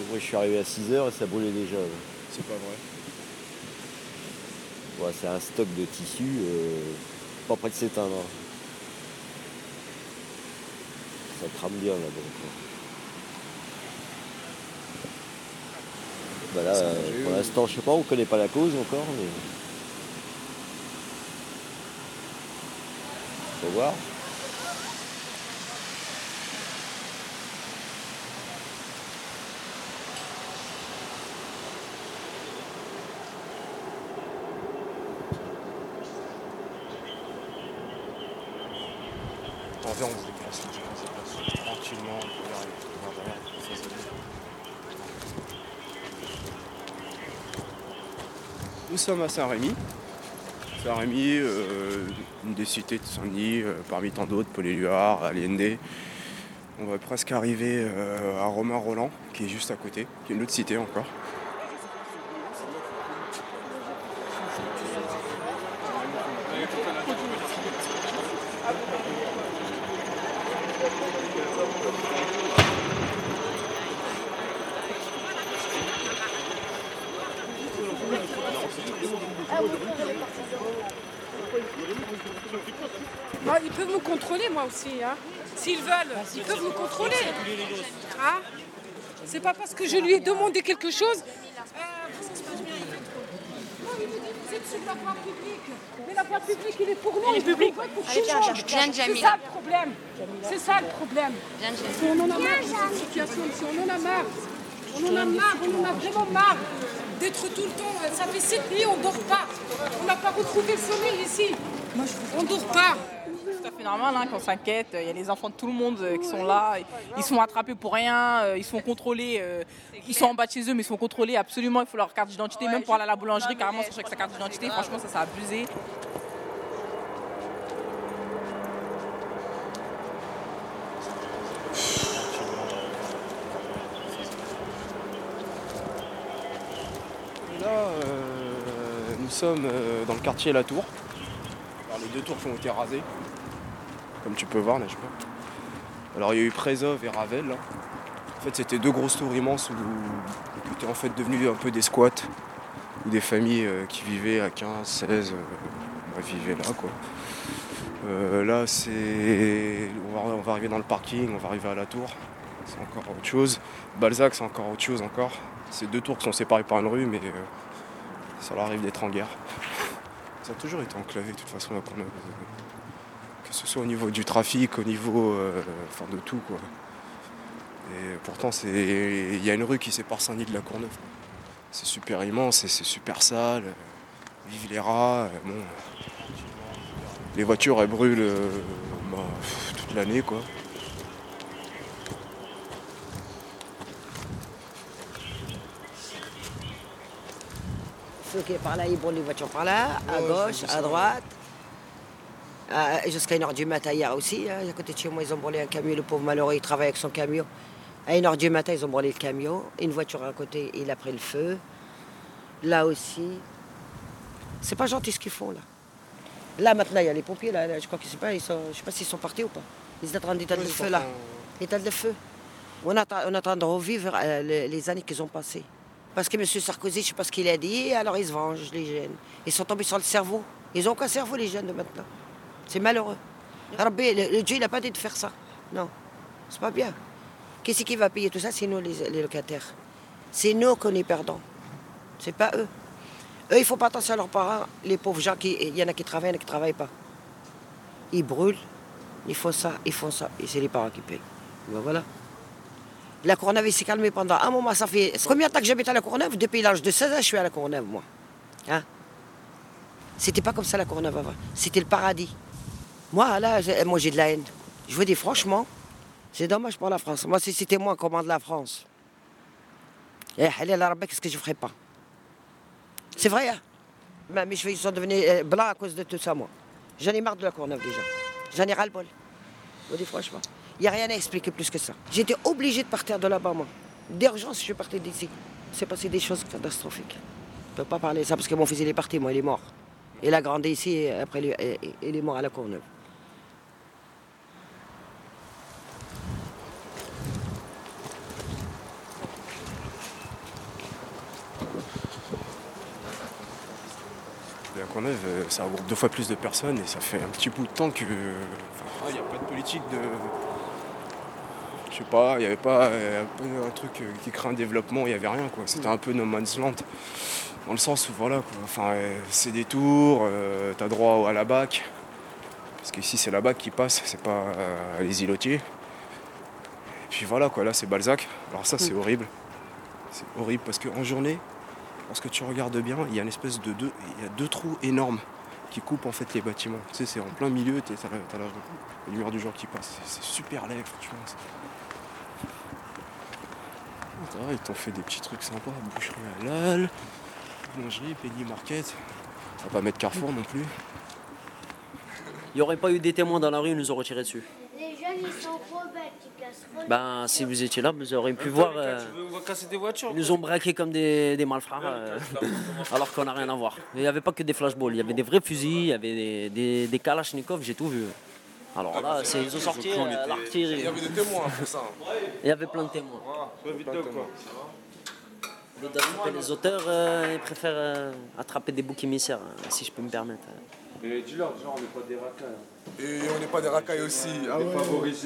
Moi, je suis arrivé à 6h et ça brûlait déjà. ouais. C'est pas vrai. Ouais, c'est un stock de tissu euh, pas près de s'éteindre. Ça crame bien là-bas. quoi. Bah là, euh, pour l'instant, je sais pas, on connaît pas la cause encore, mais. Faut voir. En vrai, on se déplace, on se déplace tranquillement. on peut y arriver. On va voir, ça, c'est Nous sommes à Saint-Rémy. Saint-Rémy, euh, une des cités de Saint-Denis, euh, parmi tant d'autres, Paul-Éluard, Allende. On va presque arriver euh, à Romain-Roland, qui est juste à côté, qui est une autre cité encore. Ils peuvent nous contrôler, moi aussi. Hein. S'ils veulent, ils peuvent nous contrôler. Hein C'est pas parce que je lui ai demandé quelque chose. euh, Non, il êtes sur la voie publique. Mais la voie publique, il est pour nous. Il est public. Pour tout le monde. C'est ça le problème. C'est ça le problème. Qu'on en a marre de cette situation ici. On en a marre. On en a marre, on en a vraiment marre d'être tout le temps. Ça fait sept nuits, on ne dort pas. On n'a pas retrouvé le sommeil ici. On ne dort pas. Fait normal hein, qu'on s'inquiète. Il y a les enfants de tout le monde euh, qui sont là. Ils sont attrapés pour rien. euh, Ils sont contrôlés. euh, Ils sont en bas de chez eux, mais ils sont contrôlés absolument. Il faut leur carte d'identité. Même pour aller à la boulangerie, carrément, c'est avec sa carte d'identité. Franchement, ça, c'est abusé. Là, euh, nous sommes dans le quartier La Tour. Alors, les deux tours qui ont été rasées, comme tu peux voir, n'est-ce pas Alors il y a eu Présov et Ravel. là. En fait, c'était deux grosses tours immenses où, qui étaient en fait devenues un peu des squats, où des familles euh, qui vivaient à 15, 16, euh, vivaient là quoi. Euh, là, c'est. On va, arriver dans le parking, on va arriver à la tour. C'est encore autre chose. Balzac, c'est encore autre chose encore. C'est deux tours qui sont séparées par une rue, mais ça leur arrive d'être en guerre. Ça a toujours été enclavé de toute façon Que ce soit au niveau du trafic, au niveau euh, enfin, de tout quoi. Et pourtant c'est. Il y a une rue qui sépare Saint-Denis de la Courneuve. C'est super immense et c'est super sale. Vive les rats. euh, bon. Les voitures elles brûlent euh, bah, pff, toute l'année quoi. Ceux qui est par là, ils brûlent les voitures par là, à gauche, à droite. Ah, Jusqu'à une heure du matin hier aussi. hein, à côté de chez moi, ils ont brûlé un camion. Le pauvre malheureux, il travaille avec son camion. À une heure du matin, ils ont brûlé le camion. Une voiture à côté, il a pris le feu. Là aussi. C'est pas gentil ce qu'ils font là. Là maintenant, il y a les pompiers là. là, je crois qu'ils pas, ils sont, je sais pas s'ils sont partis ou pas. Ils sont en train d'éteindre le feu là. Éteindre le feu. On attend, on attend de revivre euh, les, les années qu'ils ont passées. Parce que M. Sarkozy, je ne sais pas ce qu'il a dit, alors ils se vengent, les jeunes. Ils sont tombés sur le cerveau. Ils n'ont aucun cerveau, les jeunes de maintenant? C'est malheureux. Rabbi, le, le Dieu, il n'a pas dit de faire ça. Non, c'est pas bien. Qu'est-ce qui va payer tout ça? C'est nous, les, locataires. C'est nous qu'on est perdants. C'est pas eux. Eux, ils font pas attention à leurs parents. Les pauvres gens, qui- il y en a qui travaillent, il y en a qui ne travaillent pas. Ils brûlent, ils font ça, ils font ça. Et c'est les parents qui payent. Ben voilà. La Courneuve s'est calmée pendant un moment. Ça fait combien de temps que j'habite à la Courneuve? Depuis l'âge de 16 ans, je suis à la Courneuve, moi. Hein? C'était pas comme ça la Courneuve avant. C'était le paradis. Moi, là, j'ai- moi j'ai de la haine. Je vous dis franchement, c'est dommage pour la France. Moi, si c'était moi, commande la France. Eh, à Rabbek, qu'est-ce que je ferais pas? C'est vrai, hein? Mais mes cheveux ils sont devenus euh, blancs à cause de tout ça, moi. J'en ai marre de la Courneuve déjà. J'en ai ras-le-bol. Je vous dis franchement. Il n'y a rien à expliquer plus que ça. J'étais obligé de partir de là-bas, moi. D'urgence, je suis parti d'ici. C'est passé des choses catastrophiques. Je ne peux pas parler de ça parce que mon fils, il est parti, moi, il est mort. Il a grandi ici et après, il est mort à la Courneuve. Courneuve, euh, ça regroupe deux fois plus de personnes et ça fait un petit bout de temps que. Il n'y a pas de politique de. Je sais pas, il n'y avait pas euh, un, truc euh, qui crée un développement, il n'y avait rien quoi. C'était un peu no man's land. Dans le sens où voilà quoi. Enfin, c'est des tours, t'as droit à la BAC. Parce qu'ici c'est la BAC qui passe, c'est pas les îlotiers. Et puis voilà quoi, là c'est Balzac. Alors ça c'est horrible. C'est horrible parce qu'en journée, lorsque tu regardes bien, il y a une espèce de deux, il y a deux trous énormes qui coupent en fait les bâtiments. Tu sais, c'est en plein milieu, t'es- t'as la, la- lumière du jour qui passe. C'est super laid, franchement. Va, ils t'ont fait des petits trucs sympas, boucherie halal, boulangerie, penny market. On va pas mettre Carrefour non plus. Il n'y aurait pas eu des témoins dans la rue, ils nous auraient tiré dessus. Les jeunes, ils sont trop Ben, si vous étiez là, vous auriez pu voir. euh, On va casser des voitures. ils nous ont braqués comme des, des malfrats, euh, alors qu'on n'a rien à voir. Il n'y avait pas que des flashballs, il y avait des vrais fusils, il y avait des, des, des kalachnikovs, j'ai tout vu. Alors là, c'est- ils ont sorti euh, l'artillerie. Il y avait des témoins pour ça. Il y avait plein de témoins. Les et les auteurs, euh, ils préfèrent euh, attraper des boucs émissaires, hein, si je peux me permettre. Mais dis-leur, genre, on n'est pas des racailles. Et on n'est pas des racailles aussi. Ah ouais,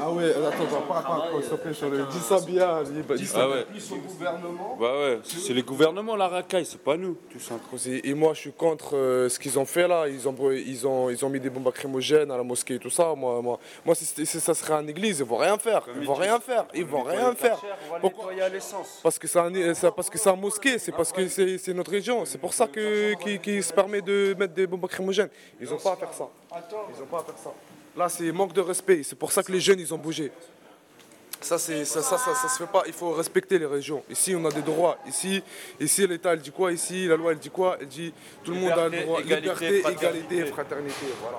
Ah ouais, attends, attends, pas, pas, s'il te plaît, sur le- dis ça bien, dis, ça bien. Plus au gouvernement. Bah ouais, c'est les gouvernements la racaille, c'est pas nous. Tout ça. Et moi, je suis contre euh, ce qu'ils ont fait là. Ils ont, ils, ont, ils ont mis des bombes lacrymogènes à la mosquée et tout ça. Moi, moi, moi si, ça serait en église, ils vont rien faire. Ils vont rien faire. Ils vont rien faire. Pourquoi? Parce que c'est un, parce que c'est un mosquée, c'est parce que c'est c'est notre région. C'est pour ça que qui, qui se permet de mettre des bombes lacrymogènes. Ils n'ont pas à faire ça. Ils n'ont pas à faire ça. Là, c'est manque de respect. C'est pour ça que les jeunes, ils ont bougé. Ça, c'est, ça, ça, ça, ça se fait pas. Il faut respecter les régions. Ici, on a des droits. Ici, ici l'État, elle dit quoi? Ici, la loi, elle dit quoi? Elle dit tout le monde a le droit. Liberté, égalité, fraternité. Voilà.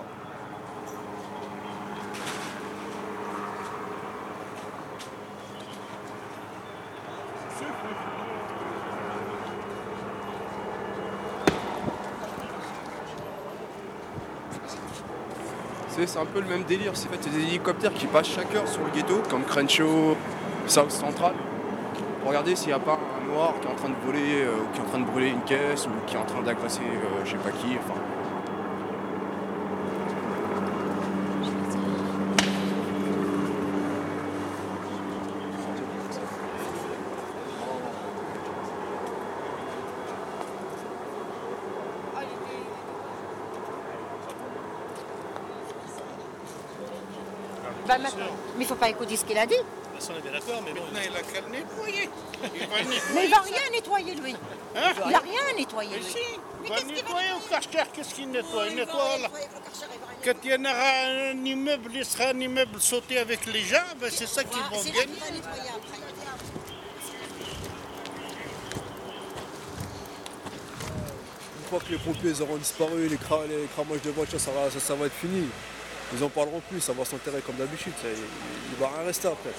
C'est un peu le même délire. C'est fait, des hélicoptères qui passent chaque heure sur le ghetto, comme Crenshaw, South Central. Pour regarder s'il n'y a pas un noir qui est en train de voler, euh, ou qui est en train de brûler une caisse, ou qui est en train d'agresser euh, je sais pas qui. Mais il faut pas écouter ce qu'il a dit. on est bien d'accord, mais maintenant il a qu'à le nettoyer. Il va nettoyer. Mais il va rien nettoyer, lui. Hein Il a rien nettoyé, Mais lui. si, il va nettoyer au Karcher, qu'est-ce qu'il nettoie? Il nettoie là. Quand il y en aura un immeuble, il sera un immeuble sauté avec les gens, ben c'est ça qu'ils vont gagner. Une fois que les pompiers auront disparu, les, cra- les cramages de voitures, ça va, ça, ça va être fini. Ils en parleront plus, ça va s'enterrer comme d'habitude. Il, va rien rester après.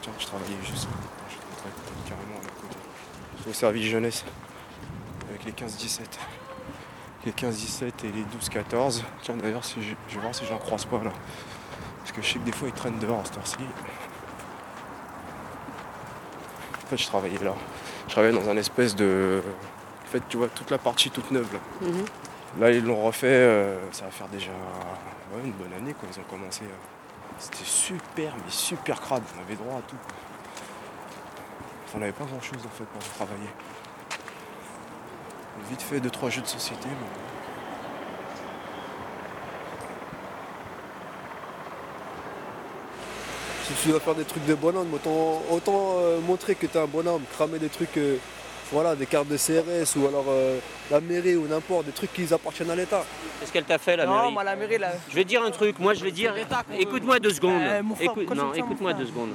tiens, je travaillais juste. Je carrément au service jeunesse avec les 15-17. Les 15-17 et les 12-14. Tiens, d'ailleurs, si je, je vais voir si j'en croise pas là. Parce que je sais que des fois ils traînent dehors à cette heure-ci. Fait, je travaillais là. Je travaillais dans un espèce de. En fait, tu vois, toute la partie toute neuve là. Là, ils l'ont refait. euh, ça va faire déjà ouais, une bonne année quand ils ont commencé. euh. C'était super, mais super crade. On avait droit à tout. On n'avait pas grand chose en fait pour travailler. Vite fait deux trois jeux de société. mais- Si tu dois faire des trucs de bonhomme, autant, autant euh, montrer que tu es un bonhomme, cramer des trucs, euh, voilà, des cartes de CRS ou alors euh, la mairie ou n'importe, des trucs qui appartiennent à l'État. Qu'est-ce qu'elle t'a fait la Non, mairie moi, la mairie, là. Je vais dire un truc, moi je vais dire. Écoute-moi deux secondes. Euh, frère, Écoute- non, écoute-moi deux secondes.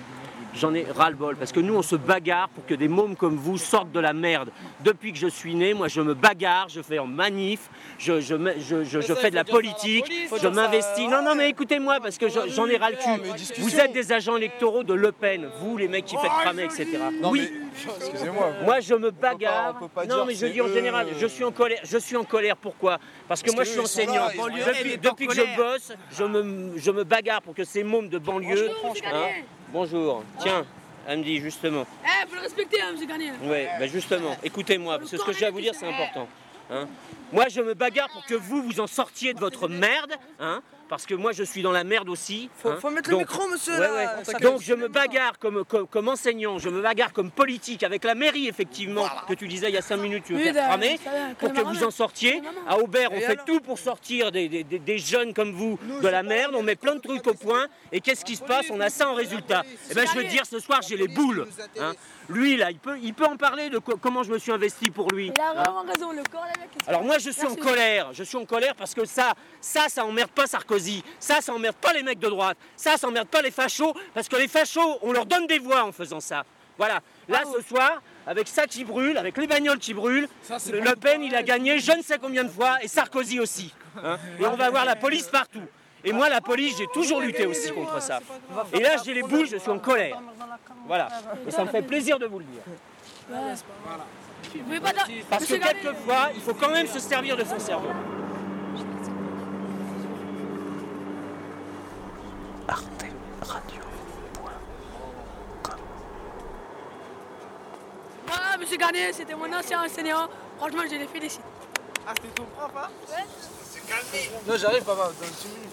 J'en ai ras-le-bol parce que nous on se bagarre pour que des mômes comme vous sortent de la merde. Depuis que je suis né, moi je me bagarre, je fais en manif, je, je, je- je- je fais de la politique, je m'investis. Non, non, mais écoutez-moi parce que je- j'en ai ras le cul. Vous êtes des agents électoraux de Le Pen, vous les mecs qui faites cramer, etc. Non, oui. Excusez-moi. Moi, je me bagarre. on peut pas non, dire mais je dis en général, je suis en colère. Je suis en colère. Pourquoi? Parce que Parce moi, que je suis enseignant. là, depuis depuis que je bosse, je me, je me bagarre pour que ces mômes de banlieue. hein, bonjour. Tiens, elle me dit justement. Eh, faut le respecter, hein, monsieur Gagné. Oui, ben justement, écoutez-moi, parce que ce que j'ai à vous dire, c'est important. hein. Moi, je me bagarre pour que vous, vous en sortiez de votre merde, hein, parce que moi, je suis dans la merde aussi. Faut- hein. faut mettre le micro, monsieur, là, ça Donc, je me bagarre comme, comme, comme enseignant, je me bagarre comme politique, avec la mairie, effectivement, que tu disais il y a 5 minutes, tu veux Oui, faire cramer, pour que vous en sortiez. À Aubert, on Et fait alors tout pour sortir des, des- des- des jeunes comme vous de la merde, on met plein de trucs au point, et qu'est-ce qui se passe? On a ça en résultat. Et ben, je veux te dire, ce soir, j'ai les boules. hein. Lui, là, il peut, il peut en parler de co- comment je me suis investi pour lui. Il a hein. vraiment raison, le corps, qu'est-ce Alors que- moi je suis en colère, je suis en colère parce que ça, ça, ça emmerde pas Sarkozy, ça, ça emmerde pas les mecs de droite, ça, ça emmerde pas les fachos, parce que les fachos, on leur donne des voix en faisant ça. Voilà. Là ce soir, avec ça qui brûle, avec les bagnoles qui brûlent, le Le Pen il a gagné je ne sais combien de fois et Sarkozy aussi. hein. Et on va avoir la police partout. Et moi la police j'ai toujours lutté aussi contre ça. Et là j'ai les boules, je suis en colère. Voilà. Et ça me fait plaisir de vous le dire. Ouais. Pas dire- Parce que quelquefois, il faut quand même se servir de son cerveau. Voilà, monsieur Garnier, c'était mon ancien enseignant. Franchement, je les félicite. Ah, c'était ton prof, hein? Ouais. Non, j'arrive, papa, dans 10 minutes.